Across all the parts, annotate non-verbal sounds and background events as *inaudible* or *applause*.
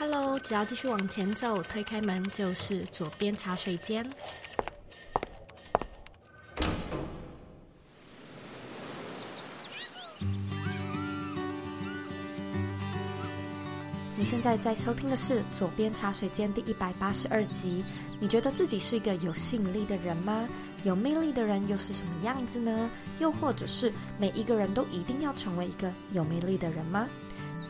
Hello，只要继续往前走，推开门就是左边茶水间。你现在在收听的是左边茶水间第一百八十二集。你觉得自己是一个有吸引力的人吗？有魅力的人又是什么样子呢？又或者是每一个人都一定要成为一个有魅力的人吗？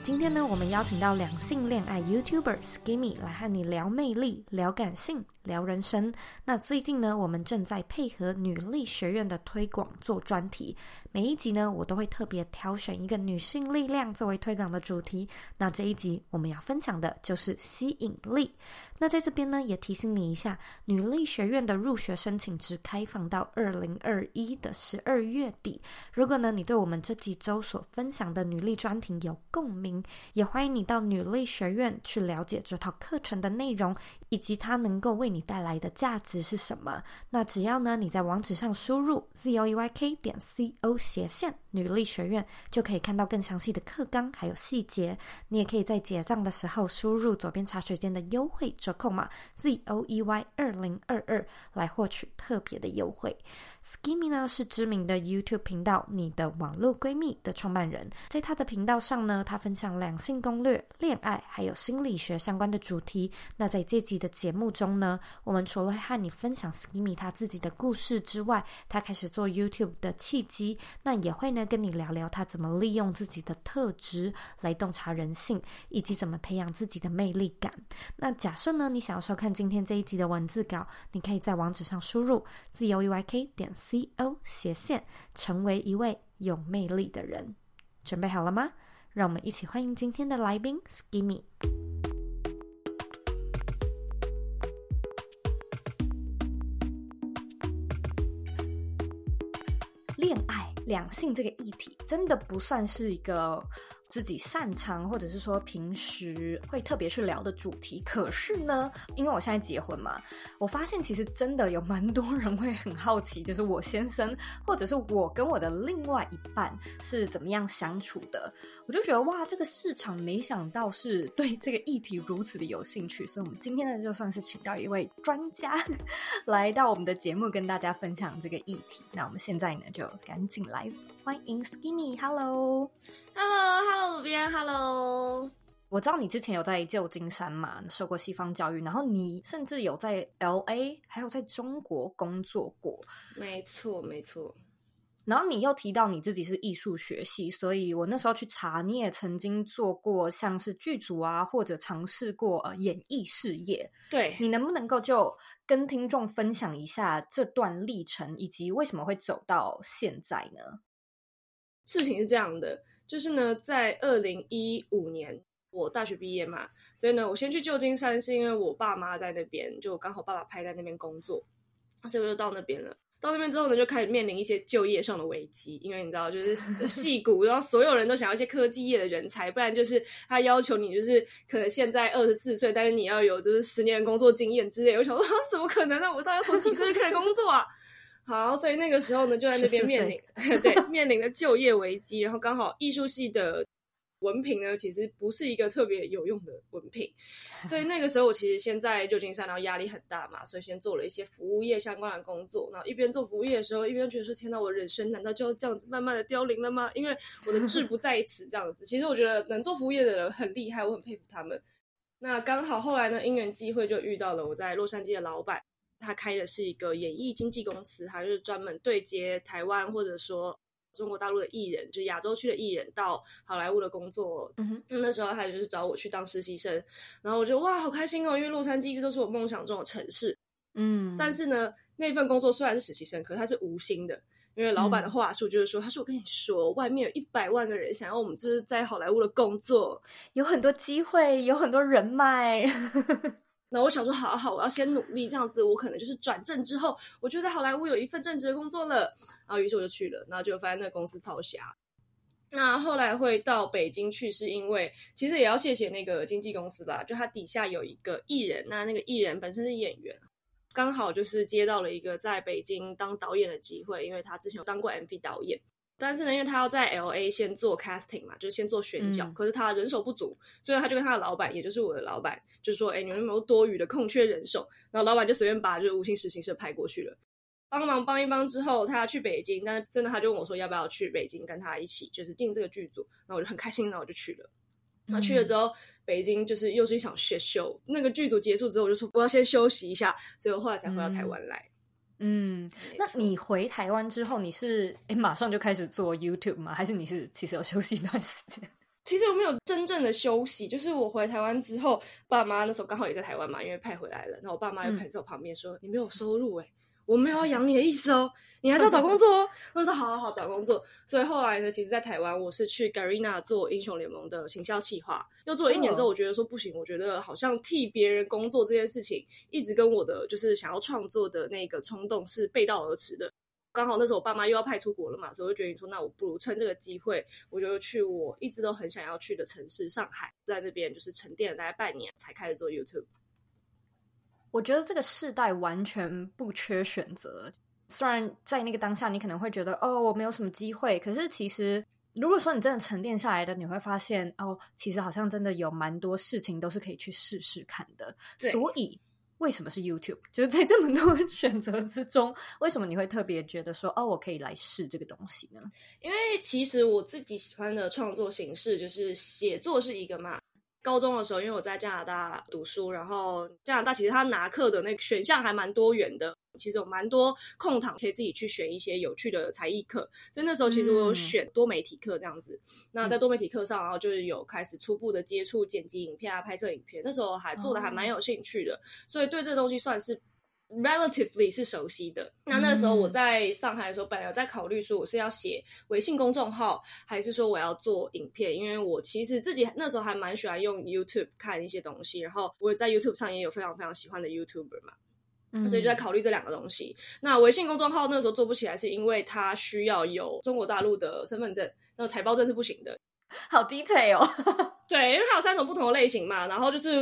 今天呢，我们邀请到两性恋爱 YouTuber Skimmy 来和你聊魅力、聊感性。聊人生。那最近呢，我们正在配合女力学院的推广做专题。每一集呢，我都会特别挑选一个女性力量作为推广的主题。那这一集我们要分享的就是吸引力。那在这边呢，也提醒你一下，女力学院的入学申请只开放到二零二一的十二月底。如果呢，你对我们这几周所分享的女力专题有共鸣，也欢迎你到女力学院去了解这套课程的内容，以及它能够为你带来的价值是什么？那只要呢，你在网址上输入 z o e y k 点 c o 斜线女力学院，就可以看到更详细的课纲还有细节。你也可以在结账的时候输入左边茶水间的优惠折扣码 z o e y 二零二二来获取特别的优惠。Skimmy 呢是知名的 YouTube 频道“你的网络闺蜜”的创办人，在他的频道上呢，他分享两性攻略、恋爱还有心理学相关的主题。那在这集的节目中呢，我们除了和你分享 Skimmy 他自己的故事之外，他开始做 YouTube 的契机，那也会呢跟你聊聊他怎么利用自己的特质来洞察人性，以及怎么培养自己的魅力感。那假设呢你想要收看今天这一集的文字稿，你可以在网址上输入 z o e y k 点。C O 斜线，成为一位有魅力的人，准备好了吗？让我们一起欢迎今天的来宾 Skimmy。两性这个议题，真的不算是一个。自己擅长或者是说平时会特别去聊的主题，可是呢，因为我现在结婚嘛，我发现其实真的有蛮多人会很好奇，就是我先生或者是我跟我的另外一半是怎么样相处的。我就觉得哇，这个市场没想到是对这个议题如此的有兴趣，所以我们今天呢就算是请到一位专家来到我们的节目跟大家分享这个议题。那我们现在呢就赶紧来欢迎 Skimmy，Hello。Hello，Hello，主编，Hello。我知道你之前有在旧金山嘛，受过西方教育，然后你甚至有在 LA，还有在中国工作过。没错，没错。然后你又提到你自己是艺术学系，所以我那时候去查，你也曾经做过像是剧组啊，或者尝试过呃演艺事业。对，你能不能够就跟听众分享一下这段历程，以及为什么会走到现在呢？事情是这样的。就是呢，在二零一五年，我大学毕业嘛，所以呢，我先去旧金山，是因为我爸妈在那边，就刚好爸爸派在那边工作，所以我就到那边了。到那边之后呢，就开始面临一些就业上的危机，因为你知道，就是 *laughs* 戏骨，然后所有人都想要一些科技业的人才，不然就是他要求你就是可能现在二十四岁，但是你要有就是十年工作经验之类。我想说，怎么可能呢？我大概从几岁就开始工作啊？好，所以那个时候呢，就在那边面临，*laughs* 对，面临了就业危机。然后刚好艺术系的文凭呢，其实不是一个特别有用的文凭。所以那个时候，我其实先在旧金山，然后压力很大嘛，所以先做了一些服务业相关的工作。然后一边做服务业的时候，一边觉得说：“天哪，我人生难道就要这样子慢慢的凋零了吗？”因为我的志不在此，这样子。其实我觉得能做服务业的人很厉害，我很佩服他们。那刚好后来呢，因缘际会就遇到了我在洛杉矶的老板。他开的是一个演艺经纪公司，他就是专门对接台湾或者说中国大陆的艺人，就亚洲区的艺人到好莱坞的工作。嗯哼，那时候他就是找我去当实习生，然后我觉得哇，好开心哦，因为洛杉矶一直都是我梦想中的城市。嗯，但是呢，那份工作虽然是实习生，可是他是无薪的，因为老板的话术就是说，嗯、他说我跟你说，外面有一百万个人想要我们就是在好莱坞的工作，有很多机会，有很多人脉。*laughs* 那我想说，好好，我要先努力，这样子我可能就是转正之后，我就在好莱坞有一份正职的工作了。然后于是我就去了，然后就发现那个公司超瞎。那后来会到北京去，是因为其实也要谢谢那个经纪公司吧，就他底下有一个艺人，那那个艺人本身是演员，刚好就是接到了一个在北京当导演的机会，因为他之前有当过 MV 导演。但是呢，因为他要在 LA 先做 casting 嘛，就是先做选角，嗯、可是他人手不足，所以他就跟他的老板，也就是我的老板，就说：“哎，你们有没有多余的空缺人手？”然后老板就随便把就是无心实习生派过去了，帮忙帮一帮之后，他要去北京，但是真的他就问我说：“要不要去北京跟他一起，就是定这个剧组？”那我就很开心，那我就去了。那、嗯、去了之后，北京就是又是一场 shit show。那个剧组结束之后，我就说我要先休息一下，所以我后来才回到台湾来。嗯，嗯，那你回台湾之后，你是诶马上就开始做 YouTube 吗？还是你是其实有休息一段时间？*laughs* 其实我没有真正的休息，就是我回台湾之后，爸妈那时候刚好也在台湾嘛，因为派回来了。然后我爸妈又陪在我旁边说：“嗯、你没有收入诶我没有要养你的意思哦，*laughs* 你还是要找工作哦。我说好好好，找工作。所以后来呢，其实，在台湾，我是去 Garena 做英雄联盟的行销企划，又做了一年之后，我觉得说不行，我觉得好像替别人工作这件事情，一直跟我的就是想要创作的那个冲动是背道而驰的。刚好那时候我爸妈又要派出国了嘛，所以我就决定说，那我不如趁这个机会，我就去我一直都很想要去的城市上海，在那边就是沉淀了大概半年，才开始做 YouTube。我觉得这个世代完全不缺选择。虽然在那个当下，你可能会觉得哦，我没有什么机会。可是其实，如果说你真的沉淀下来的，你会发现哦，其实好像真的有蛮多事情都是可以去试试看的。所以，为什么是 YouTube？*laughs* 就是在这么多 *laughs* 选择之中，为什么你会特别觉得说哦，我可以来试这个东西呢？因为其实我自己喜欢的创作形式就是写作是一个嘛。高中的时候，因为我在加拿大读书，然后加拿大其实他拿课的那个选项还蛮多元的，其实有蛮多空堂可以自己去选一些有趣的才艺课，所以那时候其实我有选多媒体课这样子。嗯、那在多媒体课上，然后就是有开始初步的接触剪辑影片啊、拍摄影片，那时候还做的还蛮有兴趣的，哦、所以对这个东西算是。Relatively 是熟悉的。那那时候我在上海的时候，本来有在考虑说我是要写微信公众号，还是说我要做影片，因为我其实自己那时候还蛮喜欢用 YouTube 看一些东西，然后我在 YouTube 上也有非常非常喜欢的 YouTuber 嘛，嗯、所以就在考虑这两个东西。那微信公众号那时候做不起来，是因为它需要有中国大陆的身份证，那财报证是不行的。好 detail 哦，*laughs* 对，因为它有三种不同的类型嘛，然后就是。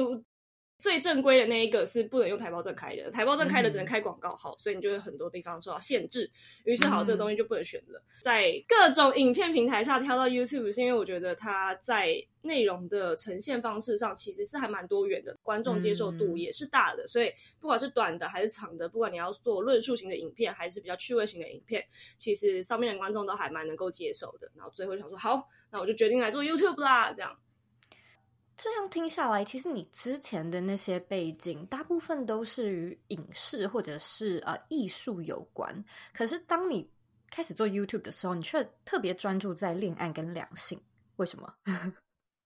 最正规的那一个是不能用台胞证开的，台胞证开的只能开广告号，嗯、所以你就会很多地方受到限制。于是好，这个东西就不能选了。嗯、在各种影片平台上挑到 YouTube，是因为我觉得它在内容的呈现方式上其实是还蛮多元的，观众接受度也是大的。嗯、所以不管是短的还是长的，不管你要做论述型的影片还是比较趣味型的影片，其实上面的观众都还蛮能够接受的。然后最后想说，好，那我就决定来做 YouTube 啦，这样。这样听下来，其实你之前的那些背景，大部分都是与影视或者是呃艺术有关。可是当你开始做 YouTube 的时候，你却特别专注在恋爱跟两性，为什么？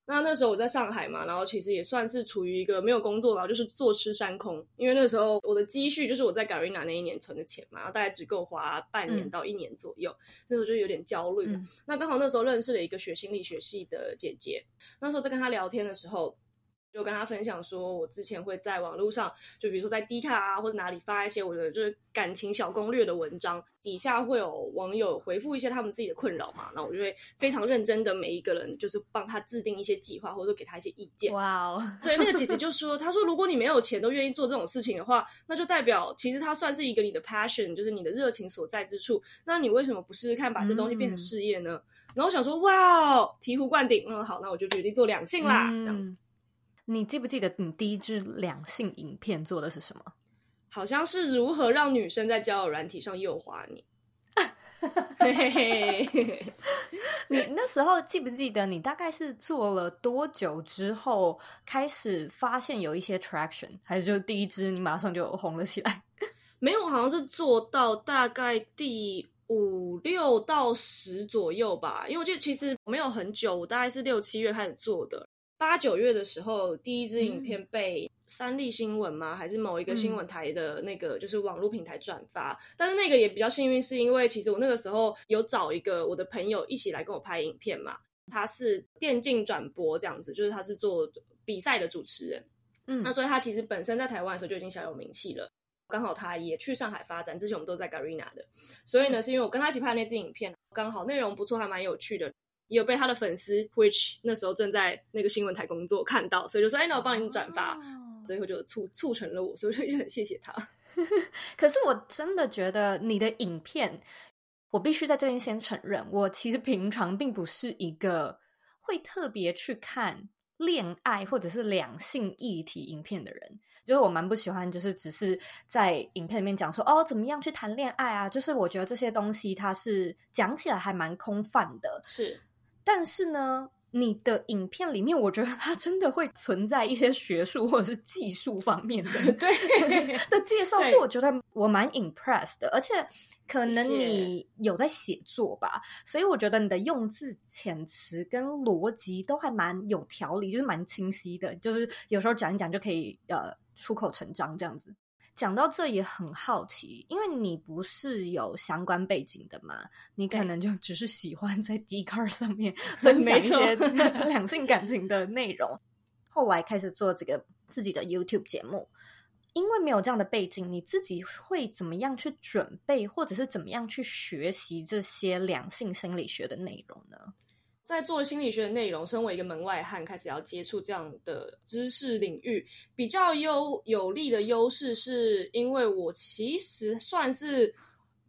那那时候我在上海嘛，然后其实也算是处于一个没有工作，然后就是坐吃山空。因为那时候我的积蓄就是我在 Garena 那一年存的钱嘛，然后大概只够花半年到一年左右，嗯、那时候就有点焦虑。嗯、那刚好那时候认识了一个学心理学系的姐姐，那时候在跟她聊天的时候。就跟他分享说，我之前会在网络上，就比如说在 D 卡啊或者哪里发一些我的就是感情小攻略的文章，底下会有网友回复一些他们自己的困扰嘛，那我就会非常认真的每一个人就是帮他制定一些计划，或者说给他一些意见。哇哦！所以那个姐姐就说，她说如果你没有钱都愿意做这种事情的话，那就代表其实它算是一个你的 passion，就是你的热情所在之处。那你为什么不试试看把这东西变成事业呢？嗯、然后我想说，哇哦，醍醐灌顶，嗯好，那我就决定做两性啦，嗯、这样。你记不记得你第一支两性影片做的是什么？好像是如何让女生在交友软体上诱惑你。嘿嘿嘿，你那时候记不记得你大概是做了多久之后开始发现有一些 traction，还是就第一支你马上就红了起来？*laughs* 没有，好像是做到大概第五六到十左右吧。因为我记得其实没有很久，我大概是六七月开始做的。八九月的时候，第一支影片被三立新闻吗？还是某一个新闻台的那个就是网络平台转发？嗯、但是那个也比较幸运，是因为其实我那个时候有找一个我的朋友一起来跟我拍影片嘛。他是电竞转播这样子，就是他是做比赛的主持人。嗯，那所以他其实本身在台湾的时候就已经小有名气了。刚好他也去上海发展，之前我们都在 Garena 的，所以呢，是因为我跟他一起拍那支影片，刚好内容不错，还蛮有趣的。也有被他的粉丝，which 那时候正在那个新闻台工作看到，所以就说：“哎，那我帮你转发。” oh. 最后就促促成了我，所以就很谢谢他。*laughs* 可是我真的觉得你的影片我必须在这边先承认，我其实平常并不是一个会特别去看恋爱或者是两性议题影片的人。就是我蛮不喜欢，就是只是在影片里面讲说哦，怎么样去谈恋爱啊？就是我觉得这些东西它是讲起来还蛮空泛的。是，但是呢。你的影片里面，我觉得它真的会存在一些学术或者是技术方面的 *laughs* 对的介绍，是我觉得我蛮 impressed 的，而且可能你有在写作吧，所以我觉得你的用字遣词跟逻辑都还蛮有条理，就是蛮清晰的，就是有时候讲一讲就可以呃出口成章这样子。讲到这也很好奇，因为你不是有相关背景的嘛，你可能就只是喜欢在 Dcard 上面 *laughs* 分享一些 *laughs* 两性感情的内容，后来开始做这个自己的 YouTube 节目。因为没有这样的背景，你自己会怎么样去准备，或者是怎么样去学习这些两性心理学的内容呢？在做心理学的内容，身为一个门外汉，开始要接触这样的知识领域，比较优有利的优势，是因为我其实算是。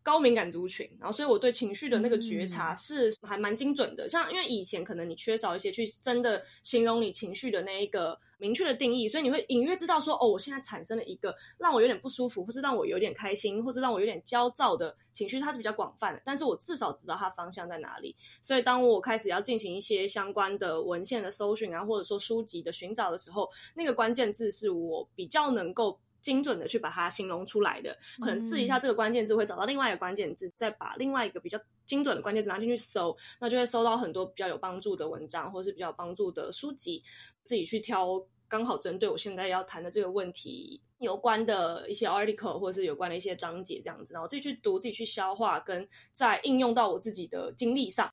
高敏感族群，然后所以我对情绪的那个觉察是还蛮精准的。嗯、像因为以前可能你缺少一些去真的形容你情绪的那一个明确的定义，所以你会隐约知道说，哦，我现在产生了一个让我有点不舒服，或是让我有点开心，或是让我有点焦躁的情绪，它是比较广泛的。但是我至少知道它方向在哪里。所以当我开始要进行一些相关的文献的搜寻啊，或者说书籍的寻找的时候，那个关键字是我比较能够。精准的去把它形容出来的，可能试一下这个关键字会找到另外一个关键字，再把另外一个比较精准的关键字拿进去搜，那就会搜到很多比较有帮助的文章，或是比较有帮助的书籍，自己去挑刚好针对我现在要谈的这个问题有关的一些 article，或者是有关的一些章节这样子，然后自己去读，自己去消化，跟再应用到我自己的经历上，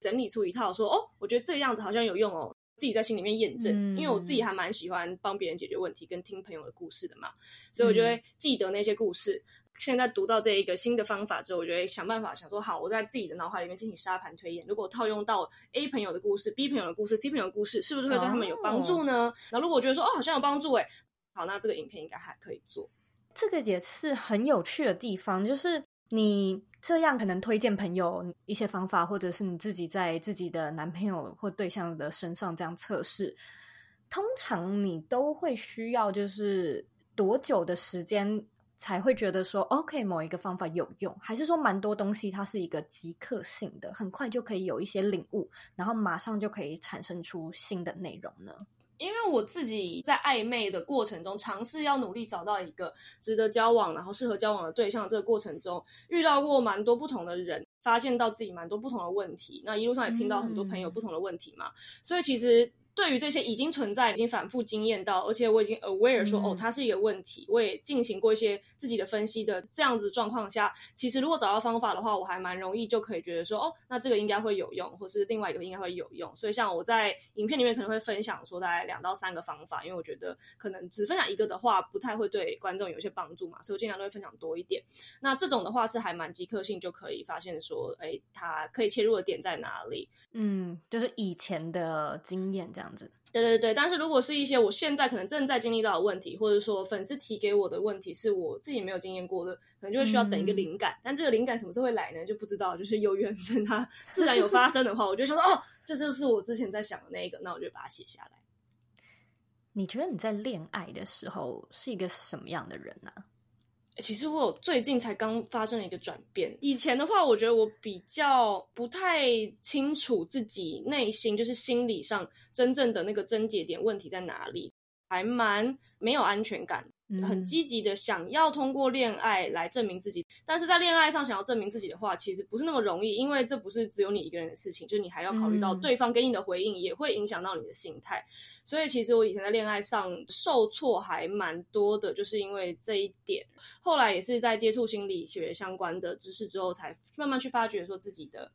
整理出一套说哦，我觉得这样子好像有用哦。自己在心里面验证，嗯，因为我自己还蛮喜欢帮别人解决问题跟听朋友的故事的嘛，所以我就会记得那些故事。嗯、现在读到这一个新的方法之后，我就会想办法想说，好，我在自己的脑海里面进行沙盘推演。如果套用到 A 朋友的故事、B 朋友的故事、C 朋友的故事，是不是会对他们有帮助呢？那、哦、如果我觉得说，哦，好像有帮助，哎，好，那这个影片应该还可以做。这个也是很有趣的地方，就是。你这样可能推荐朋友一些方法，或者是你自己在自己的男朋友或对象的身上这样测试，通常你都会需要就是多久的时间才会觉得说 OK 某一个方法有用，还是说蛮多东西它是一个即刻性的，很快就可以有一些领悟，然后马上就可以产生出新的内容呢？因为我自己在暧昧的过程中，尝试要努力找到一个值得交往，然后适合交往的对象。这个过程中，遇到过蛮多不同的人，发现到自己蛮多不同的问题。那一路上也听到很多朋友不同的问题嘛，嗯、所以其实。对于这些已经存在、已经反复经验到，而且我已经 aware 说，哦，它是一个问题，我也进行过一些自己的分析的这样子状况下，其实如果找到方法的话，我还蛮容易就可以觉得说，哦，那这个应该会有用，或是另外一个应该会有用。所以像我在影片里面可能会分享说大概两到三个方法，因为我觉得可能只分享一个的话，不太会对观众有一些帮助嘛，所以我尽量都会分享多一点。那这种的话是还蛮即刻性就可以发现说，哎，它可以切入的点在哪里？嗯，就是以前的经验这样子。对对对，但是如果是一些我现在可能正在经历到的问题，或者说粉丝提给我的问题是我自己没有经验过的，可能就会需要等一个灵感。嗯、但这个灵感什么时候会来呢？就不知道。就是有缘分，它 *laughs* 自然有发生的话，我就想说，哦，这就是我之前在想的那一个，那我就把它写下来。你觉得你在恋爱的时候是一个什么样的人呢、啊？其实我有最近才刚发生了一个转变。以前的话，我觉得我比较不太清楚自己内心，就是心理上真正的那个症结点问题在哪里，还蛮没有安全感。很积极的想要通过恋爱来证明自己，但是在恋爱上想要证明自己的话，其实不是那么容易，因为这不是只有你一个人的事情，就你还要考虑到对方给你的回应，也会影响到你的心态。所以其实我以前在恋爱上受挫还蛮多的，就是因为这一点。后来也是在接触心理学相关的知识之后，才慢慢去发觉说自己的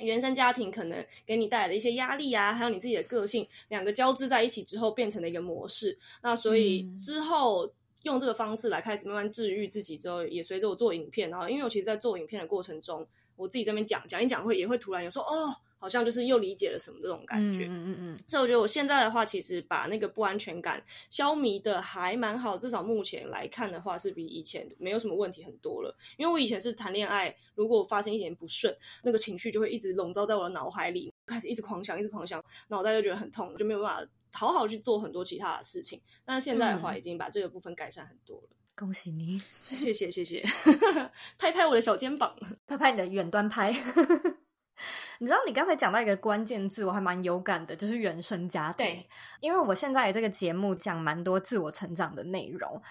原生家庭可能给你带来的一些压力啊，还有你自己的个性，两个交织在一起之后变成了一个模式。那所以之后。用这个方式来开始慢慢治愈自己之后，也随着我做影片，然后因为我其实，在做影片的过程中，我自己这边讲讲一讲会，也会突然有说，哦，好像就是又理解了什么这种感觉。嗯嗯嗯。所以我觉得我现在的话，其实把那个不安全感消弭的还蛮好，至少目前来看的话，是比以前没有什么问题很多了。因为我以前是谈恋爱，如果发生一点不顺，那个情绪就会一直笼罩在我的脑海里，开始一直狂想，一直狂想，脑袋就觉得很痛，就没有办法好好去做很多其他的事情。但是现在的话，已经把这个部分改善很多了。嗯恭喜你，谢谢谢谢，拍拍我的小肩膀，拍拍你的远端拍。*laughs* 你知道，你刚才讲到一个关键字，我还蛮有感的，就是原生家庭。对，因为我现在这个节目讲蛮多自我成长的内容，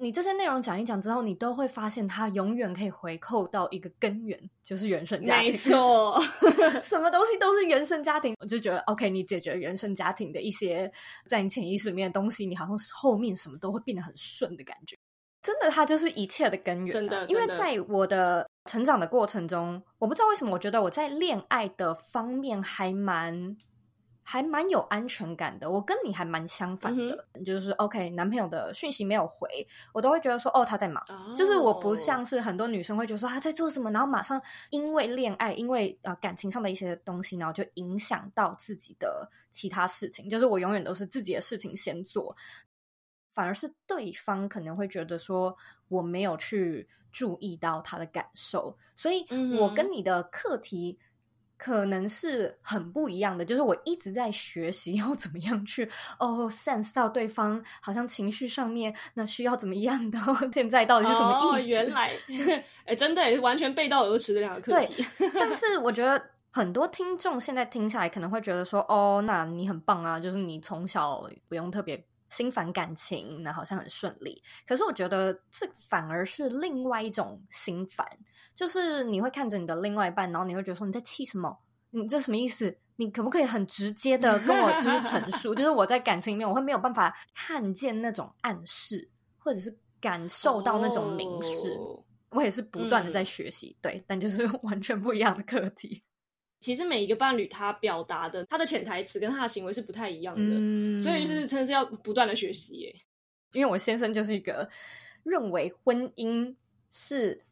你这些内容讲一讲之后，你都会发现它永远可以回扣到一个根源，就是原生家庭。没错，*laughs* *laughs* 什么东西都是原生家庭。我就觉得，OK，你解决原生家庭的一些在你潜意识里面的东西，你好像是后面什么都会变得很顺的感觉。真的，它就是一切的根源啊。真的，因为在我的成长的过程中，我不知道为什么，我觉得我在恋爱的方面还蛮还蛮有安全感的。我跟你还蛮相反的，嗯、就是 OK，男朋友的讯息没有回，我都会觉得说哦，他在忙。哦、就是我不像是很多女生会觉得说他在做什么，然后马上因为恋爱，因为呃感情上的一些东西，然后就影响到自己的其他事情。就是我永远都是自己的事情先做。反而是对方可能会觉得说我没有去注意到他的感受，所以我跟你的课题可能是很不一样的。就是我一直在学习要怎么样去哦 sense 到对方好像情绪上面那需要怎么样的，*laughs* 现在到底是什么意思？哦，原来 *laughs* 哎，真的也是完全背道而驰的两个课题。对，但 *laughs* 是我觉得很多听众现在听下来可能会觉得说哦，那你很棒啊，就是你从小不用特别。心烦感情，那好像很顺利。可是我觉得这反而是另外一种心烦，就是你会看着你的另外一半，然后你会觉得说你在气什么？你这什么意思？你可不可以很直接的跟我就是 *laughs* 陈述？就是我在感情里面，我会没有办法看见那种暗示，或者是感受到那种明示。Oh, 我也是不断的在学习，嗯、对，但就是 *laughs* 完全不一样的课题。其实每一个伴侣，他表达的他的潜台词跟他的行为是不太一样的，嗯、所以就是真的是要不断的学习耶。因为我先生就是一个认为婚姻是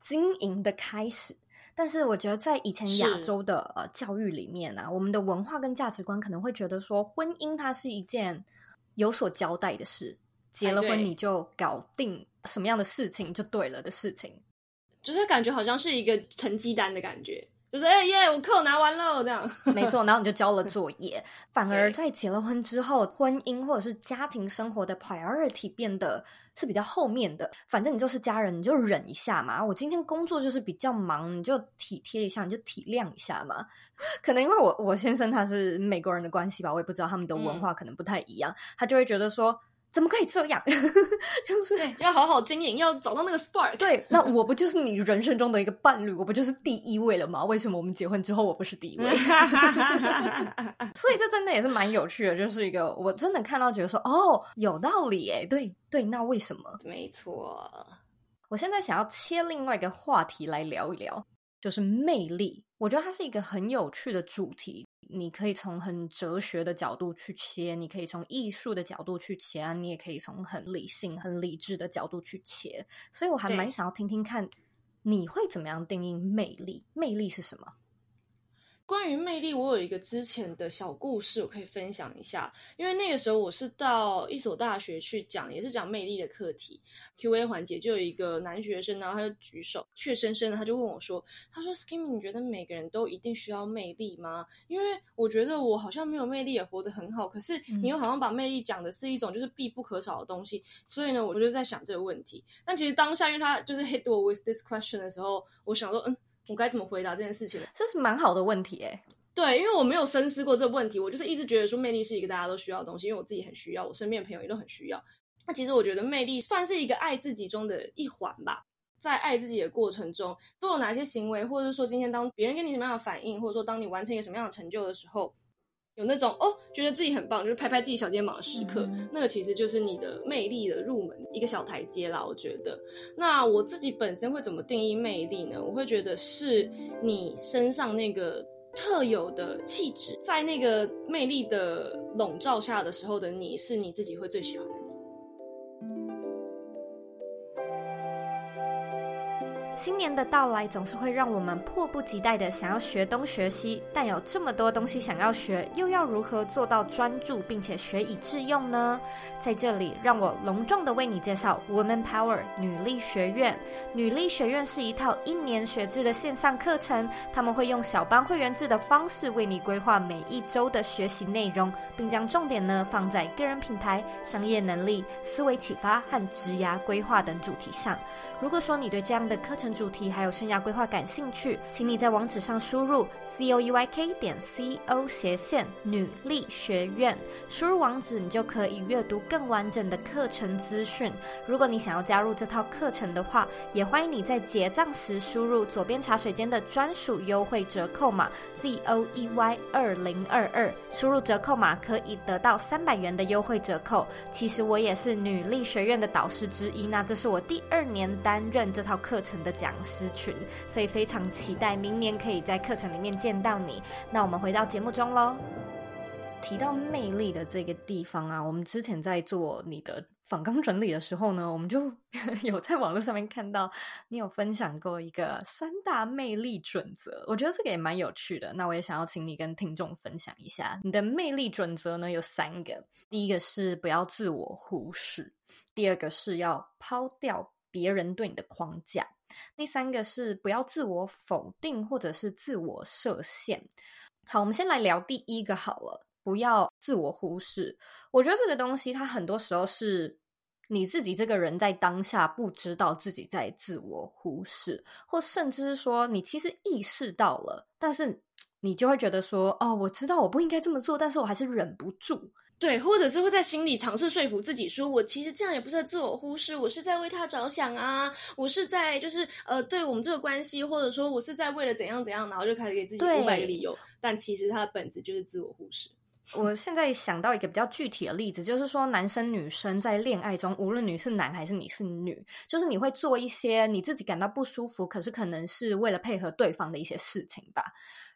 经营的开始，但是我觉得在以前亚洲的呃教育里面啊，我们的文化跟价值观可能会觉得说，婚姻它是一件有所交代的事，结了婚你就搞定什么样的事情就对了的事情，就是感觉好像是一个成绩单的感觉。就是哎耶，我课拿完了这样，*laughs* 没错，然后你就交了 *laughs* 作业。反而在结了婚之后，婚姻或者是家庭生活的 priority 变得是比较后面的。反正你就是家人，你就忍一下嘛。我今天工作就是比较忙，你就体贴一下，你就体谅一下嘛。*laughs* 可能因为我我先生他是美国人的关系吧，我也不知道他们的文化可能不太一样，嗯、他就会觉得说。怎么可以这样？*laughs* 就是对，要好好经营，要找到那个 spark。对，那我不就是你人生中的一个伴侣？我不就是第一位了吗？为什么我们结婚之后我不是第一位？*laughs* 所以这真的也是蛮有趣的，就是一个我真的看到觉得说，哦，有道理诶。对对，那为什么？没错。我现在想要切另外一个话题来聊一聊，就是魅力。我觉得它是一个很有趣的主题。你可以从很哲学的角度去切，你可以从艺术的角度去切啊，你也可以从很理性、很理智的角度去切。所以我还蛮想要听听看，你会怎么样定义魅力？魅力是什么？关于魅力，我有一个之前的小故事，我可以分享一下。因为那个时候我是到一所大学去讲，也是讲魅力的课题。Q&A 环节就有一个男学生，然后他就举手，怯生生的他就问我说：“他说，Skimmy，你觉得每个人都一定需要魅力吗？因为我觉得我好像没有魅力也活得很好，可是你又好像把魅力讲的是一种就是必不可少的东西。所以呢，我就在想这个问题。但其实当下，因为他就是 hit 我 with this question 的时候，我想说，嗯。我该怎么回答这件事情？这是蛮好的问题诶。对，因为我没有深思过这个问题，我就是一直觉得说魅力是一个大家都需要的东西，因为我自己很需要，我身边的朋友也都很需要。那其实我觉得魅力算是一个爱自己中的一环吧。在爱自己的过程中，做了哪些行为，或者说今天当别人给你什么样的反应，或者说当你完成一个什么样的成就的时候。有那种哦，觉得自己很棒，就是拍拍自己小肩膀的时刻，嗯、那个其实就是你的魅力的入门一个小台阶啦。我觉得，那我自己本身会怎么定义魅力呢？我会觉得是你身上那个特有的气质，在那个魅力的笼罩下的时候的你，是你自己会最喜欢的新年的到来总是会让我们迫不及待的想要学东学西，但有这么多东西想要学，又要如何做到专注并且学以致用呢？在这里，让我隆重的为你介绍 Woman Power 女力学院。女力学院是一套一年学制的线上课程，他们会用小班会员制的方式为你规划每一周的学习内容，并将重点呢放在个人品牌、商业能力、思维启发和职涯规划等主题上。如果说你对这样的课程，主题还有生涯规划感兴趣，请你在网址上输入 c o e y k 点 c o 斜线女力学院，输入网址你就可以阅读更完整的课程资讯。如果你想要加入这套课程的话，也欢迎你在结账时输入左边茶水间的专属优惠折扣码 z o e y 二零二二，输入折扣码可以得到三百元的优惠折扣。其实我也是女力学院的导师之一，那这是我第二年担任这套课程的讲师群，所以非常期待明年可以在课程里面见到你。那我们回到节目中喽。提到魅力的这个地方啊，我们之前在做你的访纲整理的时候呢，*laughs* 我们就 *laughs* 有在网络上面看到你有分享过一个三大魅力准则，我觉得这个也蛮有趣的。那我也想要请你跟听众分享一下你的魅力准则呢，有三个，第一个是不要自我忽视，第二个是要抛掉别人对你的框架。第三个是不要自我否定或者是自我设限。好，我们先来聊第一个好了，不要自我忽视。我觉得这个东西，它很多时候是你自己这个人在当下不知道自己在自我忽视，或甚至是说你其实意识到了，但是你就会觉得说，哦，我知道我不应该这么做，但是我还是忍不住。对，或者是会在心里尝试说服自己，说我其实这样也不是自我忽视，我是在为他着想啊，我是在就是呃，对我们这个关系，或者说我是在为了怎样怎样，然后就开始给自己五百个理由，但其实他的本质就是自我忽视。*laughs* 我现在想到一个比较具体的例子，就是说男生女生在恋爱中，无论你是男还是你是女，就是你会做一些你自己感到不舒服，可是可能是为了配合对方的一些事情吧。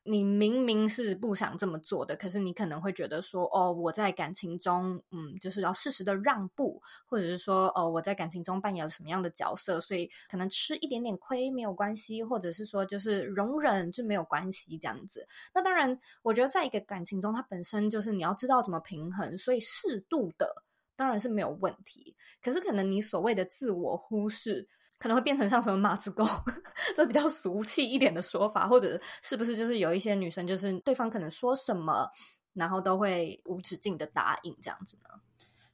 你明明是不想这么做的，可是你可能会觉得说，哦，我在感情中，嗯，就是要适时的让步，或者是说，哦，我在感情中扮演了什么样的角色，所以可能吃一点点亏没有关系，或者是说，就是容忍就没有关系这样子。那当然，我觉得在一个感情中，它本身就是你要知道怎么平衡，所以适度的当然是没有问题。可是可能你所谓的自我忽视。可能会变成像什么马子狗，*laughs* 这比较俗气一点的说法，或者是不是就是有一些女生，就是对方可能说什么，然后都会无止境的答应这样子呢？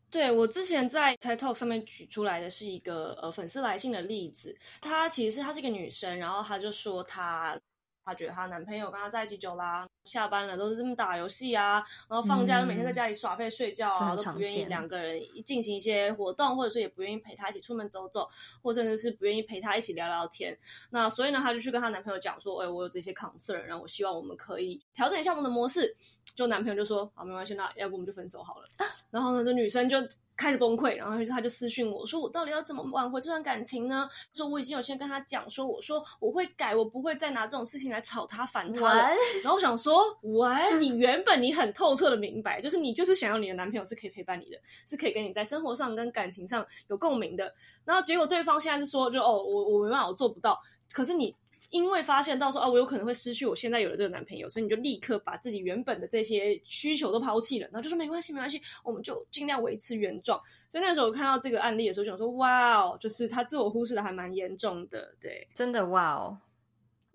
对，我之前在 TED Talk 上面举出来的是一个呃粉丝来信的例子，她其实是她是一个女生，然后她就说她。她觉得她男朋友跟她在一起久啦，下班了都是这么打游戏啊，然后放假就每天在家里耍废睡觉啊，嗯、都不愿意两个人进行一些活动，或者是也不愿意陪她一起出门走走，或者甚至是不愿意陪她一起聊聊天。那所以呢，她就去跟她男朋友讲说：“哎，我有这些 concern，然后我希望我们可以调整一下我们的模式。”就男朋友就说：“好，没关系，那要不我们就分手好了。”然后呢，这女生就。开始崩溃，然后他就私讯我说：“我到底要怎么挽回这段感情呢？”说我已经有先跟他讲说：“我说我会改，我不会再拿这种事情来吵他、烦他了。”然后我想说：“喂，你原本你很透彻的明白，就是你就是想要你的男朋友是可以陪伴你的，是可以跟你在生活上跟感情上有共鸣的。然后结果对方现在是说，就哦，我我没办法，我做不到。可是你。”因为发现到时候啊，我有可能会失去我现在有的这个男朋友，所以你就立刻把自己原本的这些需求都抛弃了，然后就说没关系，没关系，我们就尽量维持原状。所以那个时候我看到这个案例的时候，就想说哇哦，就是他自我忽视的还蛮严重的，对，真的哇哦。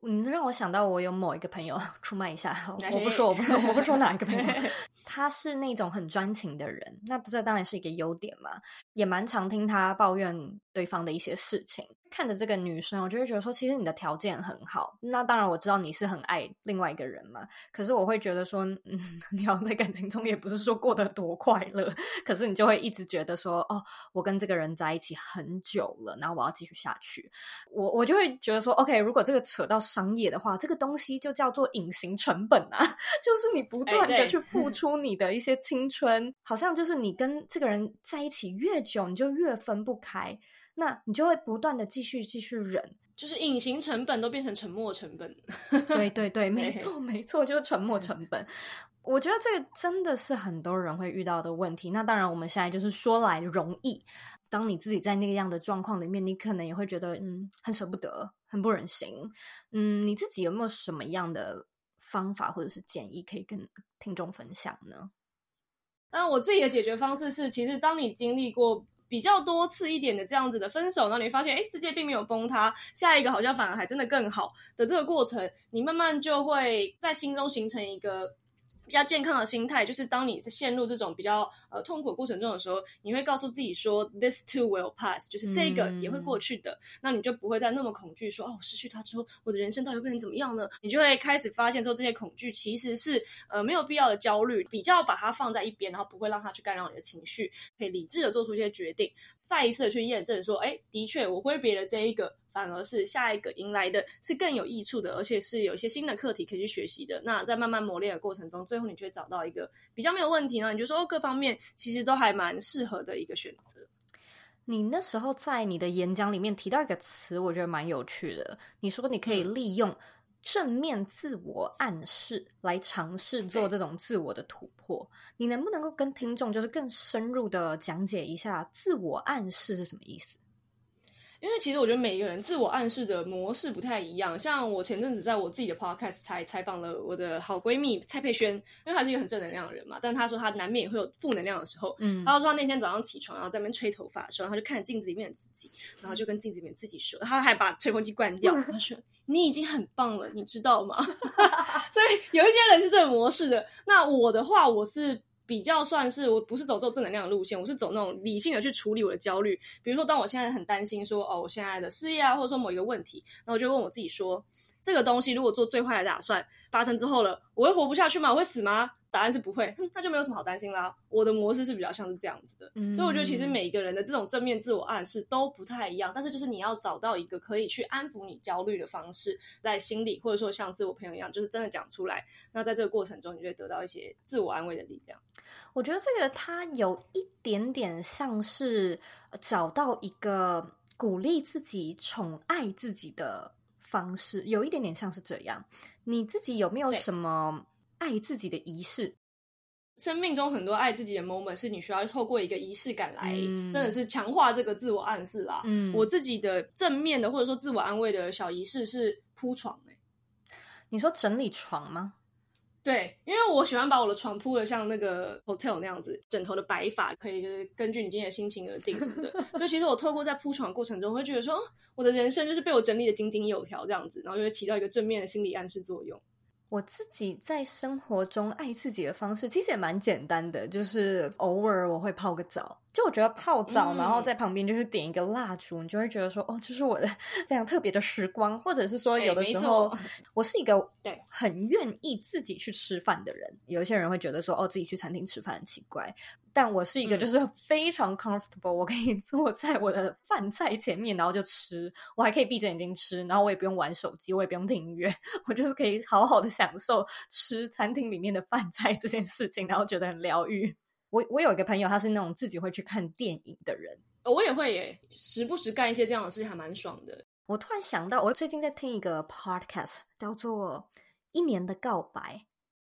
嗯，让我想到我有某一个朋友出卖一下，我不说，我不说，我不说哪一个朋友，*laughs* 他是那种很专情的人，那这当然是一个优点嘛，也蛮常听他抱怨对方的一些事情。看着这个女生，我就会觉得说，其实你的条件很好。那当然我知道你是很爱另外一个人嘛，可是我会觉得说，嗯，*laughs* 你好像在感情中也不是说过得多快乐，可是你就会一直觉得说，哦，我跟这个人在一起很久了，然后我要继续下去。我我就会觉得说，OK，如果这个扯到商业的话，这个东西就叫做隐形成本啊，*laughs* 就是你不断的去付出你的一些青春，欸、好像就是你跟这个人在一起越久，你就越分不开。那你就会不断的继续继续忍，就是隐形成本都变成沉没成本。对对对，没错没错，就是沉没成本。我觉得这个真的是很多人会遇到的问题。那当然，我们现在就是说来容易，当你自己在那个样的状况里面，你可能也会觉得嗯，很舍不得。很不忍心。嗯，你自己有没有什么样的方法或者是建议可以跟听众分享呢？那我自己的解决方式是，其实当你经历过比较多次一点的这样子的分手，然后你发现，哎，世界并没有崩塌，下一个好像反而还真的更好的这个过程，你慢慢就会在心中形成一个。比较健康的心态，就是当你在陷入这种比较呃痛苦过程中的时候，你会告诉自己说，this too will pass，就是这个也会过去的。那你就不会再那么恐惧说，哦，失去他之后，我的人生到底会变成怎么样呢？你就会开始发现说，这些恐惧其实是呃没有必要的焦虑，比较把它放在一边，然后不会让它去干扰你的情绪，可以理智的做出一些决定，再一次的去验证说，哎，的确我挥别了这一个。反而是下一个迎来的是更有益处的，而且是有一些新的课题可以去学习的。那在慢慢磨练的过程中，最后你就会找到一个比较没有问题呢，你就说各方面其实都还蛮适合的一个选择。你那时候在你的演讲里面提到一个词，我觉得蛮有趣的。你说你可以利用正面自我暗示来尝试做这种自我的突破。你能不能够跟听众就是更深入的讲解一下自我暗示是什么意思？因为其实我觉得每一个人自我暗示的模式不太一样。像我前阵子在我自己的 podcast 采采访了我的好闺蜜蔡佩萱，因为她是一个很正能量的人嘛，但她说她难免也会有负能量的时候。嗯，她就说她那天早上起床，然后在那边吹头发的时候，她就看着镜子里面的自己，然后就跟镜子里面自己说，她还把吹风机关掉，她说：“你已经很棒了，你知道吗？” *laughs* 所以有一些人是这种模式的。那我的话，我是。比较算是我不是走这种正能量的路线，我是走那种理性的去处理我的焦虑。比如说，当我现在很担心说，哦，我现在的事业啊，或者说某一个问题，那我就问我自己说，这个东西如果做最坏的打算发生之后了，我会活不下去吗？我会死吗？答案是不会，哼，那就没有什么好担心啦。我的模式是比较像是这样子的，嗯，所以我觉得其实每一个人的这种正面自我暗示都不太一样，但是就是你要找到一个可以去安抚你焦虑的方式，在心里，或者说像是我朋友一样，就是真的讲出来。那在这个过程中，你就会得到一些自我安慰的力量。我觉得这个它有一点点像是找到一个鼓励自己、宠爱自己的方式，有一点点像是这样。你自己有没有什么？爱自己的仪式，生命中很多爱自己的 moment 是你需要透过一个仪式感来，真的是强化这个自我暗示啦。嗯，我自己的正面的或者说自我安慰的小仪式是铺床。欸，你说整理床吗？对，因为我喜欢把我的床铺的像那个 hotel 那样子，枕头的摆法可以就是根据你今天的心情而定什么的。*laughs* 所以其实我透过在铺床的过程中，我会觉得说，我的人生就是被我整理的井井有条这样子，然后就会起到一个正面的心理暗示作用。我自己在生活中爱自己的方式其实也蛮简单的，就是偶尔我会泡个澡。就我觉得泡澡，然后在旁边就是点一个蜡烛，嗯、你就会觉得说，哦，这是我的非常特别的时光。或者是说，有的时候 *laughs* 我是一个对很愿意自己去吃饭的人。有一些人会觉得说，哦，自己去餐厅吃饭很奇怪。但我是一个就是非常 comfortable，、嗯、我可以坐在我的饭菜前面，然后就吃，我还可以闭着眼睛吃，然后我也不用玩手机，我也不用听音乐，我就是可以好好的享受吃餐厅里面的饭菜这件事情，然后觉得很疗愈。我我有一个朋友，他是那种自己会去看电影的人，我也会耶，时不时干一些这样的事情，还蛮爽的。我突然想到，我最近在听一个 podcast，叫做《一年的告白》。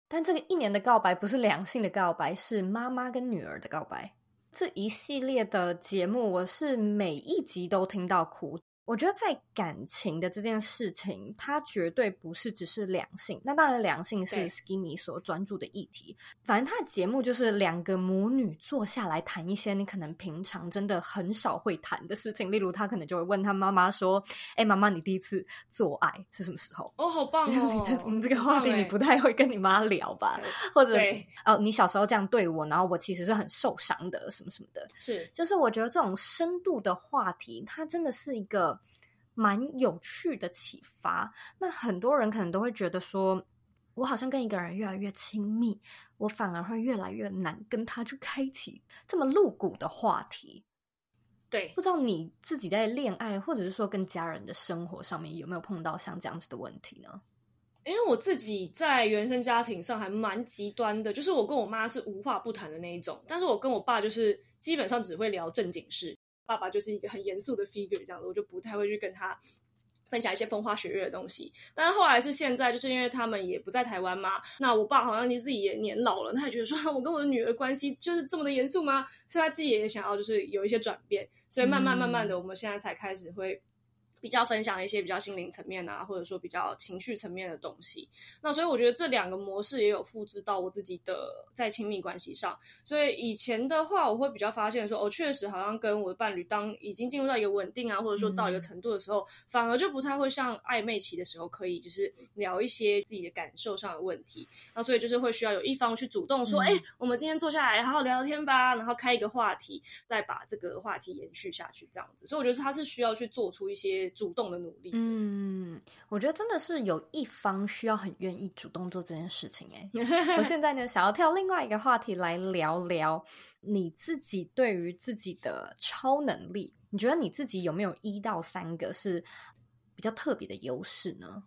但这个一年的告白不是两性的告白，是妈妈跟女儿的告白。这一系列的节目，我是每一集都听到哭。我觉得在感情的这件事情，它绝对不是只是两性。那当然，两性是 Skinny 所专注的议题。反正他的节目就是两个母女坐下来谈一些你可能平常真的很少会谈的事情。例如，他可能就会问他妈妈说：“哎，妈妈，你第一次做爱是什么时候？”哦，好棒 *laughs* 哦！我们这个话题你不太会跟你妈聊吧？或者哦，你小时候这样对我，然后我其实是很受伤的，什么什么的。是，就是我觉得这种深度的话题，它真的是一个。蛮有趣的启发。那很多人可能都会觉得说，我好像跟一个人越来越亲密，我反而会越来越难跟他去开启这么露骨的话题。对，不知道你自己在恋爱或者是说跟家人的生活上面有没有碰到像这样子的问题呢？因为我自己在原生家庭上还蛮极端的，就是我跟我妈是无话不谈的那一种，但是我跟我爸就是基本上只会聊正经事。爸爸就是一个很严肃的 figure，这样子，我就不太会去跟他分享一些风花雪月的东西。但是后来是现在，就是因为他们也不在台湾嘛，那我爸好像你自己也年老了，他也觉得说，我跟我的女儿关系就是这么的严肃吗？所以他自己也想要就是有一些转变，所以慢慢慢慢的，我们现在才开始会比较分享一些比较心灵层面啊，或者说比较情绪层面的东西。那所以我觉得这两个模式也有复制到我自己的在亲密关系上。所以以前的话，我会比较发现说，哦，确实好像跟我的伴侣当已经进入到一个稳定啊，或者说到一个程度的时候，嗯、反而就不太会像暧昧期的时候可以就是聊一些自己的感受上的问题。那所以就是会需要有一方去主动说，哎、嗯，我们今天坐下来好好聊聊天吧，然后开一个话题，再把这个话题延续下去，这样子。所以我觉得他是需要去做出一些。主动的努力，嗯，我觉得真的是有一方需要很愿意主动做这件事情。哎，*laughs* 我现在呢，想要跳另外一个话题来聊聊你自己对于自己的超能力，你觉得你自己有没有一到三个是比较特别的优势呢？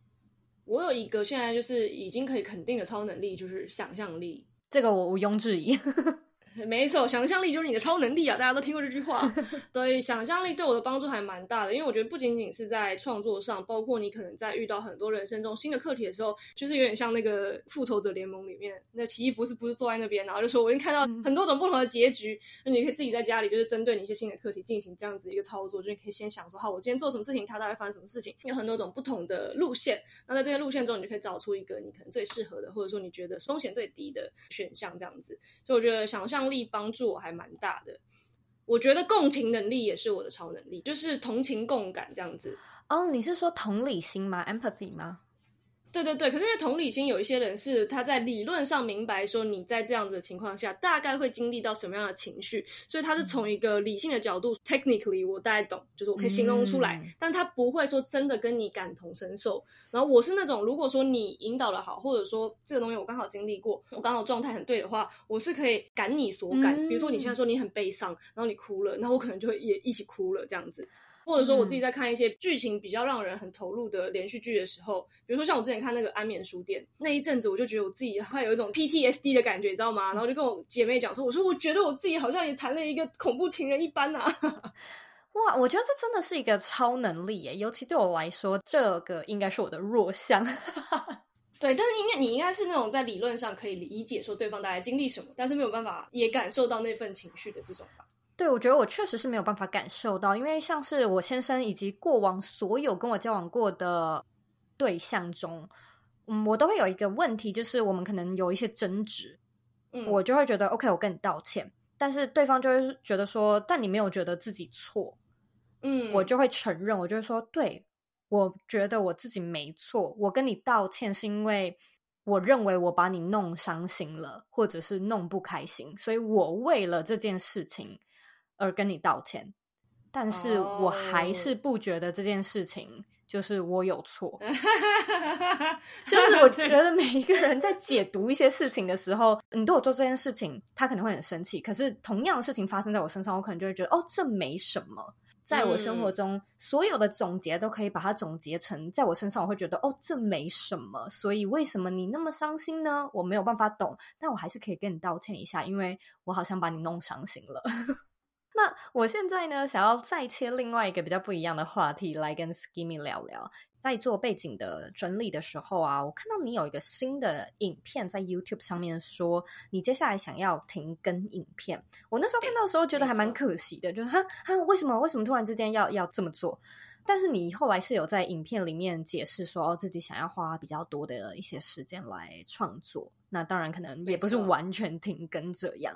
我有一个现在就是已经可以肯定的超能力，就是想象力，这个我毋庸置疑。*laughs* 没错，想象力就是你的超能力啊！大家都听过这句话，*laughs* 所以想象力对我的帮助还蛮大的。因为我觉得不仅仅是在创作上，包括你可能在遇到很多人生中新的课题的时候，就是有点像那个复仇者联盟里面，那奇异博士不是坐在那边，然后就说我已经看到很多种不同的结局，*laughs* 那你可以自己在家里就是针对你一些新的课题进行这样子一个操作，就你可以先想说，好，我今天做什么事情，它大概发生什么事情，有很多种不同的路线。那在这些路线中，你就可以找出一个你可能最适合的，或者说你觉得风险最低的选项，这样子。所以我觉得想象力帮助我。还蛮大的，我觉得共情能力也是我的超能力，就是同情共感这样子。哦，你是说同理心吗？Empathy 吗？对对对，可是因为同理心，有一些人是他在理论上明白说你在这样子的情况下大概会经历到什么样的情绪，所以他是从一个理性的角度、嗯、，technically 我大概懂，就是我可以形容出来，嗯、但他不会说真的跟你感同身受。然后我是那种，如果说你引导的好，或者说这个东西我刚好经历过，我刚好状态很对的话，我是可以感你所感。嗯、比如说你现在说你很悲伤，然后你哭了，然后我可能就会也一起哭了这样子。或者说我自己在看一些剧情比较让人很投入的连续剧的时候，比如说像我之前看那个《安眠书店》那一阵子，我就觉得我自己会有一种 PTSD 的感觉，你知道吗？然后就跟我姐妹讲说：“我说我觉得我自己好像也谈了一个恐怖情人一般啊！” *laughs* 哇，我觉得这真的是一个超能力耶，尤其对我来说，这个应该是我的弱项。*laughs* 对，但是应该你应该是那种在理论上可以理解说对方大概经历什么，但是没有办法也感受到那份情绪的这种吧。对，我觉得我确实是没有办法感受到，因为像是我先生以及过往所有跟我交往过的对象中，嗯，我都会有一个问题，就是我们可能有一些争执，嗯，我就会觉得 OK，我跟你道歉，但是对方就会觉得说，但你没有觉得自己错，嗯，我就会承认，我就会说，对，我觉得我自己没错，我跟你道歉是因为我认为我把你弄伤心了，或者是弄不开心，所以我为了这件事情。而跟你道歉，但是我还是不觉得这件事情就是我有错。*laughs* Oh. 就是我 *laughs* 觉得每一个人在解读一些事情的时候，你对我做这件事情，他可能会很生气。可是同样的事情发生在我身上，我可能就会觉得哦，这没什么。在我生活中，所有的总结都可以把它总结成，在我身上我会觉得哦，这没什么。所以为什么你那么伤心呢？我没有办法懂，但我还是可以跟你道歉一下，因为我好像把你弄伤心了。那我现在呢，想要再切另外一个比较不一样的话题来跟 Skimmy 聊聊。在做背景的整理的时候啊，我看到你有一个新的影片在 YouTube 上面说，你接下来想要停更影片。我那时候看到的时候觉得还蛮可惜的，就是哈哈，为什么为什么突然之间要要这么做？但是你后来是有在影片里面解释说，哦，自己想要花比较多的一些时间来创作。那当然可能也不是完全停更这样。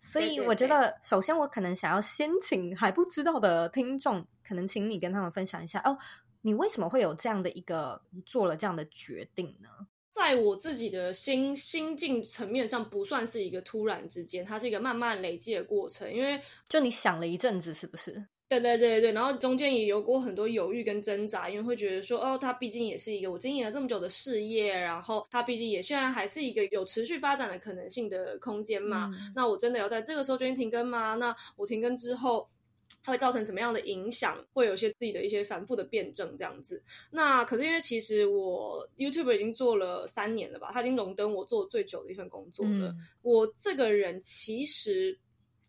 所以我觉得，首先我可能想要先请还不知道的听众，可能请你跟他们分享一下哦，你为什么会有这样的一个做了这样的决定呢？在我自己的心心境层面上，不算是一个突然之间，它是一个慢慢累积的过程。因为就你想了一阵子，是不是？对对对对，然后中间也有过很多犹豫跟挣扎，因为会觉得说，哦，他毕竟也是一个我经营了这么久的事业，然后他毕竟也现在还是一个有持续发展的可能性的空间嘛。嗯、那我真的要在这个时候决定停更吗？那我停更之后，它会造成什么样的影响？会有一些自己的一些反复的辩证这样子。那可是因为其实我 YouTube 已经做了三年了吧，它已经荣登我做最久的一份工作了。嗯、我这个人其实。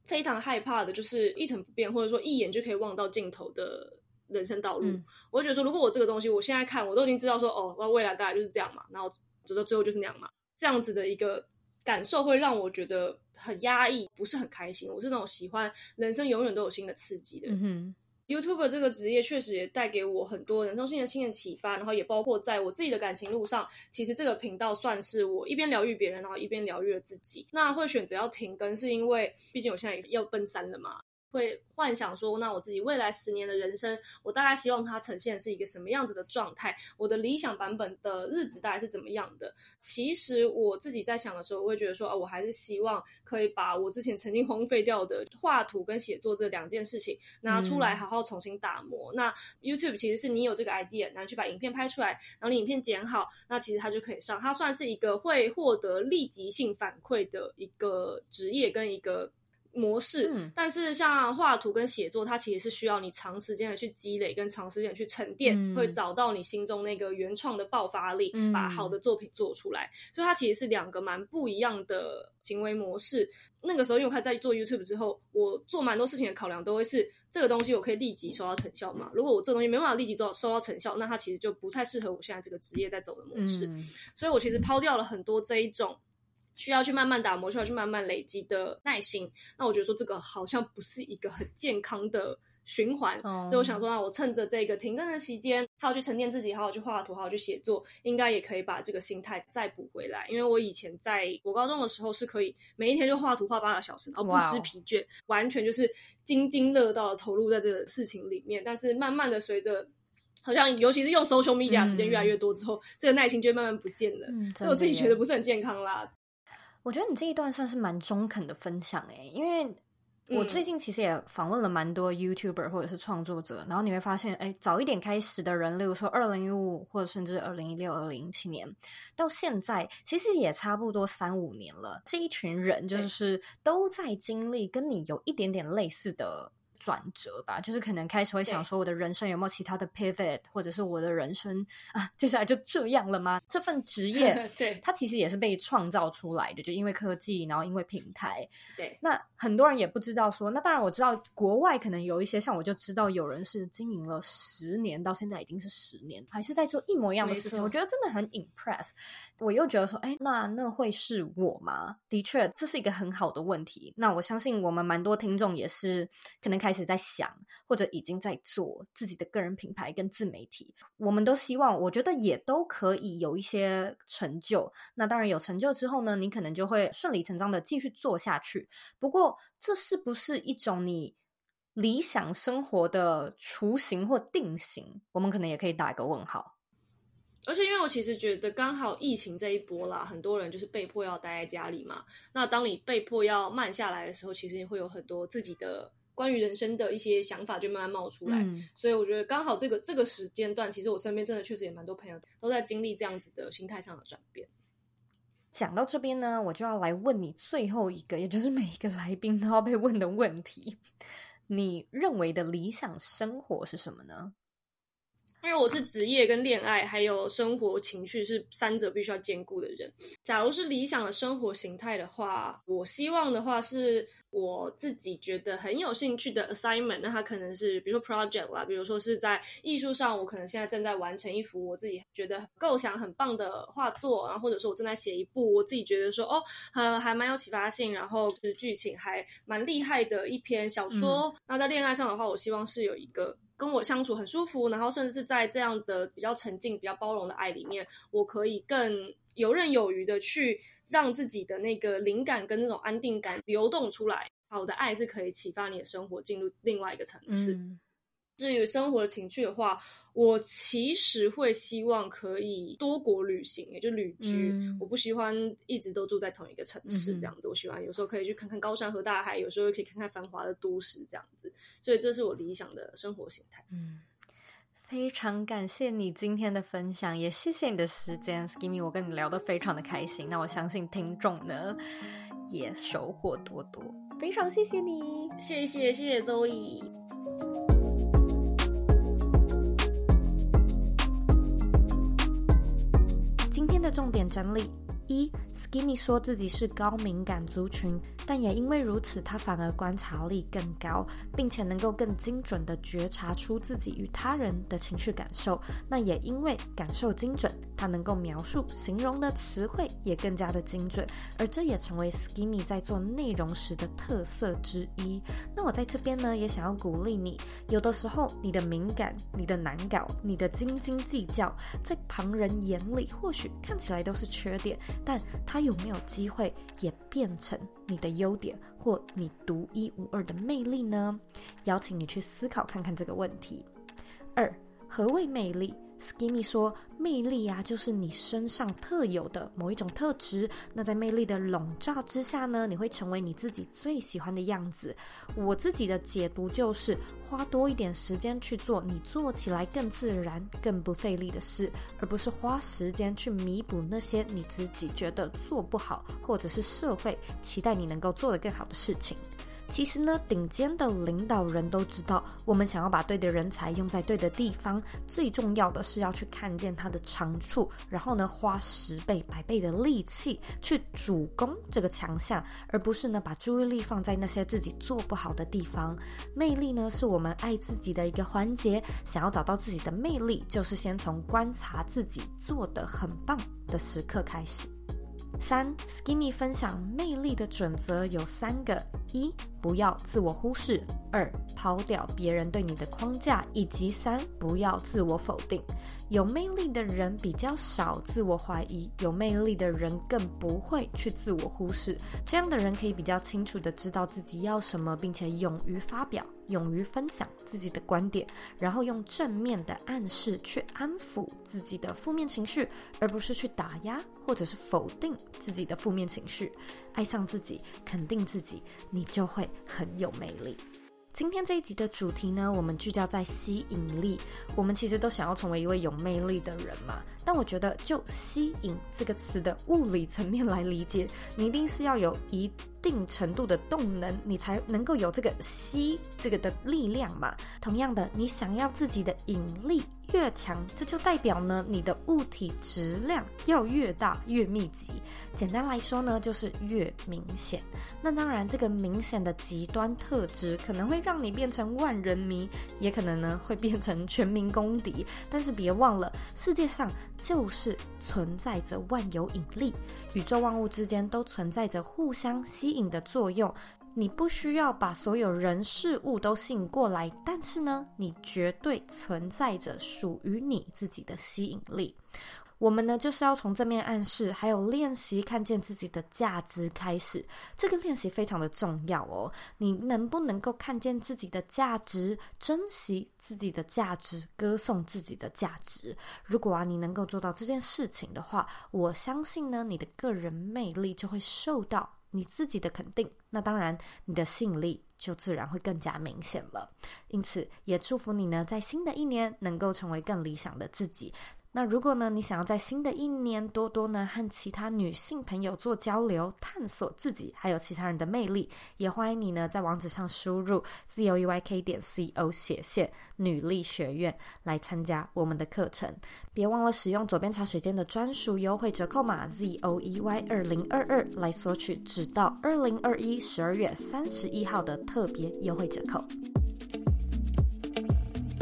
非常害怕的就是一成不变，或者说一眼就可以望到尽头的人生道路。嗯、我就觉得说，如果我这个东西，我现在看，我都已经知道说，哦，我未来大概就是这样嘛，然后走到最后就是那样嘛，这样子的一个感受会让我觉得很压抑，不是很开心。我是那种喜欢人生永远都有新的刺激的人。嗯 YouTube 这个职业确实也带给我很多人生性的新的启发，然后也包括在我自己的感情路上，其实这个频道算是我一边疗愈别人，然后一边疗愈了自己。那会选择要停更，是因为毕竟我现在要奔三了嘛。会幻想说，那我自己未来十年的人生，我大概希望它呈现是一个什么样子的状态？我的理想版本的日子大概是怎么样的？其实我自己在想的时候，我会觉得说，啊，我还是希望可以把我之前曾经荒废掉的画图跟写作这两件事情拿出来，好好重新打磨。嗯。那 YouTube 其实是你有这个 idea，然后去把影片拍出来，然后你影片剪好，那其实它就可以上。它算是一个会获得立即性反馈的一个职业跟一个。模式，嗯，但是像画图跟写作，它其实是需要你长时间的去积累，跟长时间去沉淀，嗯，会找到你心中那个原创的爆发力，嗯，把好的作品做出来。所以它其实是两个蛮不一样的行为模式。那个时候，因为我开始在做 YouTube 之后，我做蛮多事情的考量都会是这个东西我可以立即收到成效嘛？如果我这个东西没办法立即做收到成效，那它其实就不太适合我现在这个职业在走的模式。嗯，所以我其实抛掉了很多这一种。需要去慢慢打磨，需要去慢慢累积的耐心。那我觉得说这个好像不是一个很健康的循环，嗯、所以我想说，那我趁着这个停更的时间，好好去沉淀自己，好好去画图，好好去写作，应该也可以把这个心态再补回来。因为我以前在我高中的时候是可以每一天就画图画八个小时，然后不知疲倦，完全就是津津乐道的投入在这个事情里面。但是慢慢的随着，好像尤其是用 social media 时间越来越多之后，嗯、这个耐心就慢慢不见了。嗯、所以我自己觉得不是很健康啦。我觉得你这一段算是蛮中肯的分享诶，因为我最近其实也访问了蛮多 YouTuber 或者是创作者，然后你会发现，哎，早一点开始的人，例如说二零一五或者甚至二零一六、二零一七年，到现在其实也差不多三五年了，这一群人就是都在经历跟你有一点点类似的。转折吧，就是可能开始会想说，我的人生有没有其他的 pivot，或者是我的人生 *laughs* 啊，接下来就这样了吗？这份职业，*laughs* 对，它其实也是被创造出来的，就因为科技，然后因为平台，对。那很多人也不知道说，那当然我知道国外可能有一些，像我就知道有人是经营了十年，到现在已经是十年，还是在做一模一样的事情。我觉得真的很 impress。我又觉得说，哎，那那会是我吗？的确，这是一个很好的问题。那我相信我们蛮多听众也是可能开始。开始在想，或者已经在做自己的个人品牌跟自媒体，我们都希望，我觉得也都可以有一些成就。那当然有成就之后呢，你可能就会顺理成章的继续做下去。不过，这是不是一种你理想生活的雏形或定型？我们可能也可以打一个问号。而且，因为我其实觉得，刚好疫情这一波啦，很多人就是被迫要待在家里嘛。那当你被迫要慢下来的时候，其实也会有很多自己的。关于人生的一些想法就慢慢冒出来，嗯、所以我觉得刚好这个这个时间段，其实我身边真的确实也蛮多朋友都在经历这样子的心态上的转变。讲到这边呢，我就要来问你最后一个，也就是每一个来宾都要被问的问题：你认为的理想生活是什么呢？因为我是职业跟恋爱还有生活情绪是三者必须要兼顾的人。假如是理想的生活形态的话，我希望的话是。我自己觉得很有兴趣的 assignment，那它可能是比如说 project 啦，比如说是在艺术上，我可能现在正在完成一幅我自己觉得构想很棒的画作，然后或者说我正在写一部我自己觉得说哦，还还蛮有启发性，然后就是剧情还蛮厉害的一篇小说。嗯。那在恋爱上的话，我希望是有一个跟我相处很舒服，然后甚至是在这样的比较沉静、比较包容的爱里面，我可以更游刃有余的去。让自己的那个灵感跟那种安定感流动出来，好的爱是可以启发你的生活进入另外一个层次。嗯、至于生活的情趣的话，我其实会希望可以多国旅行，也就旅居。嗯、我不喜欢一直都住在同一个城市这样子，嗯、我喜欢有时候可以去看看高山和大海，有时候可以看看繁华的都市这样子。所以这是我理想的生活形态。嗯。非常感谢你今天的分享，也谢谢你的时间，Skimmy，我跟你聊得非常的开心。那我相信听众呢也收获多多，非常谢谢你，谢谢谢谢 Zoe。今天的重点整理：一，Skimmy 说自己是高敏感族群。但也因为如此，他反而观察力更高，并且能够更精准地觉察出自己与他人的情绪感受。那也因为感受精准，他能够描述、形容的词汇也更加的精准，而这也成为 Skimmy 在做内容时的特色之一。那我在这边呢，也想要鼓励你，有的时候你的敏感、你的难搞、你的斤斤计较，在旁人眼里或许看起来都是缺点，但它有没有机会也变成你的优点或你独一无二的魅力呢？邀请你去思考看看这个问题。二，何谓魅力？Skimmy 说：“魅力啊，就是你身上特有的某一种特质。那在魅力的笼罩之下呢，你会成为你自己最喜欢的样子。我自己的解读就是，花多一点时间去做你做起来更自然、更不费力的事，而不是花时间去弥补那些你自己觉得做不好，或者是社会期待你能够做得更好的事情。”其实呢，顶尖的领导人都知道，我们想要把对的人才用在对的地方，最重要的是要去看见他的长处，然后呢，花十倍、百倍的力气去主攻这个强项，而不是呢，把注意力放在那些自己做不好的地方。魅力呢，是我们爱自己的一个环节。想要找到自己的魅力，就是先从观察自己做得很棒的时刻开始。三，Skimmy 分享魅力的准则有三个：一，不要自我忽视；二，抛掉别人对你的框架；以及三，不要自我否定。有魅力的人比较少自我怀疑，有魅力的人更不会去自我忽视。这样的人可以比较清楚地知道自己要什么，并且勇于发表、勇于分享自己的观点，然后用正面的暗示去安抚自己的负面情绪，而不是去打压或者是否定自己的负面情绪。爱上自己，肯定自己，你就会很有魅力。今天这一集的主题呢，我们聚焦在吸引力。我们其实都想要成为一位有魅力的人嘛。但我觉得，就吸引这个词的物理层面来理解，你一定是要有一定程度的动能，你才能够有这个吸这个的力量嘛。同样的，你想要自己的引力越强，这就代表呢，你的物体质量要越大越密集。简单来说呢，就是越明显。那当然，这个明显的极端特质可能会让你变成万人迷，也可能呢会变成全民公敌。但是别忘了，世界上就是存在着万有引力，宇宙万物之间都存在着互相吸引的作用。你不需要把所有人事物都吸引过来，但是呢，你绝对存在着属于你自己的吸引力。我们呢，就是要从正面暗示，还有练习看见自己的价值开始。这个练习非常的重要哦。你能不能够看见自己的价值，珍惜自己的价值，歌颂自己的价值？如果啊，你能够做到这件事情的话，我相信呢，你的个人魅力就会受到你自己的肯定，那当然你的吸引力就自然会更加明显了。因此，也祝福你呢，在新的一年能够成为更理想的自己。那如果呢，你想要在新的一年多多呢和其他女性朋友做交流，探索自己还有其他人的魅力，也欢迎你呢在网址上输入 z o e y k 点 c o 斜线女力学院来参加我们的课程。别忘了使用左边茶水间的专属优惠折扣码 z o e y 二零二二来索取直到二零二一十二月三十一号的特别优惠折扣。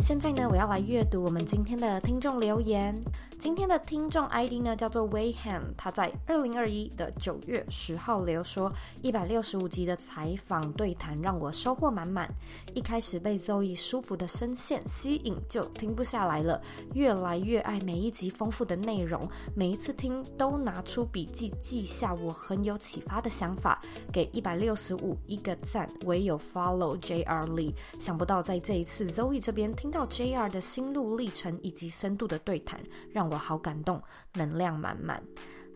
现在呢，我要来阅读我们今天的听众留言。今天的听众 ID 呢叫做 Wayham，他在二零二一的九月十号留说，一百六十五集的采访对谈让我收获满满。一开始被 Zoe 舒服的声线吸引，就停不下来了，越来越爱每一集丰富的内容，每一次听都拿出笔记记下我很有启发的想法，给一百六十五一个赞。唯有 Follow JR Lee，想不到在这一次 Zoe 这边听到 JR 的心路历程以及深度的对谈，让我好感动，能量满满。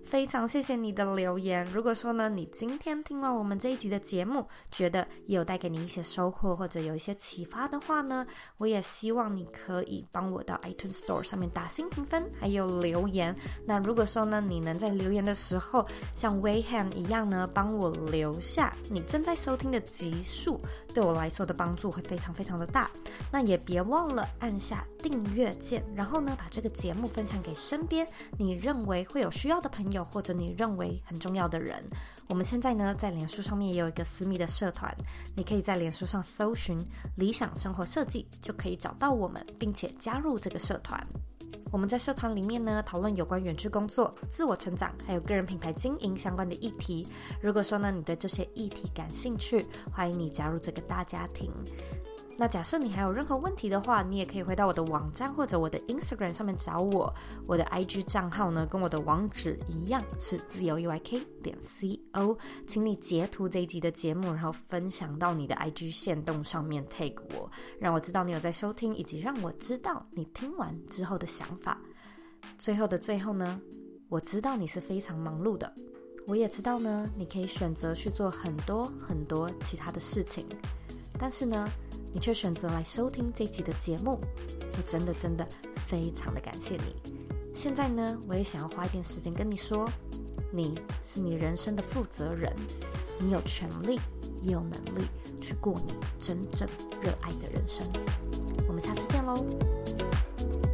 非常谢谢你的留言。如果说呢，你今天听完我们这一集的节目，觉得有带给你一些收获，或者有一些启发的话呢，我也希望你可以帮我到 iTunes Store 上面打星评分，还有留言。那如果说呢，你能在留言的时候像 Wayham 一样呢，帮我留下你正在收听的集数，对我来说的帮助会非常非常的大。那也别忘了按下订阅键，然后呢，把这个节目分享给身边你认为会有需要的朋友。或者你认为很重要的人。我们现在呢，在脸书上面也有一个私密的社团，你可以在脸书上搜寻“理想生活设计”，就可以找到我们，并且加入这个社团。我们在社团里面呢，讨论有关远距工作、自我成长，还有个人品牌经营相关的议题。如果说呢，你对这些议题感兴趣，欢迎你加入这个大家庭。那假设你还有任何问题的话，你也可以回到我的网站或者我的 Instagram 上面找我。我的 IG 账号呢，跟我的网址一样是自由 UIK 点 CO。请你截图这一集的节目，然后分享到你的 IG 线动上面 tag 我，让我知道你有在收听，以及让我知道你听完之后的想法。最后的最后呢，我知道你是非常忙碌的，我也知道呢，你可以选择去做很多很多其他的事情，但是呢，你却选择来收听这集的节目，我真的真的非常的感谢你。现在呢，我也想要花一点时间跟你说，你是你人生的负责人，你有权利也有能力去过你真正热爱的人生。我们下次见喽。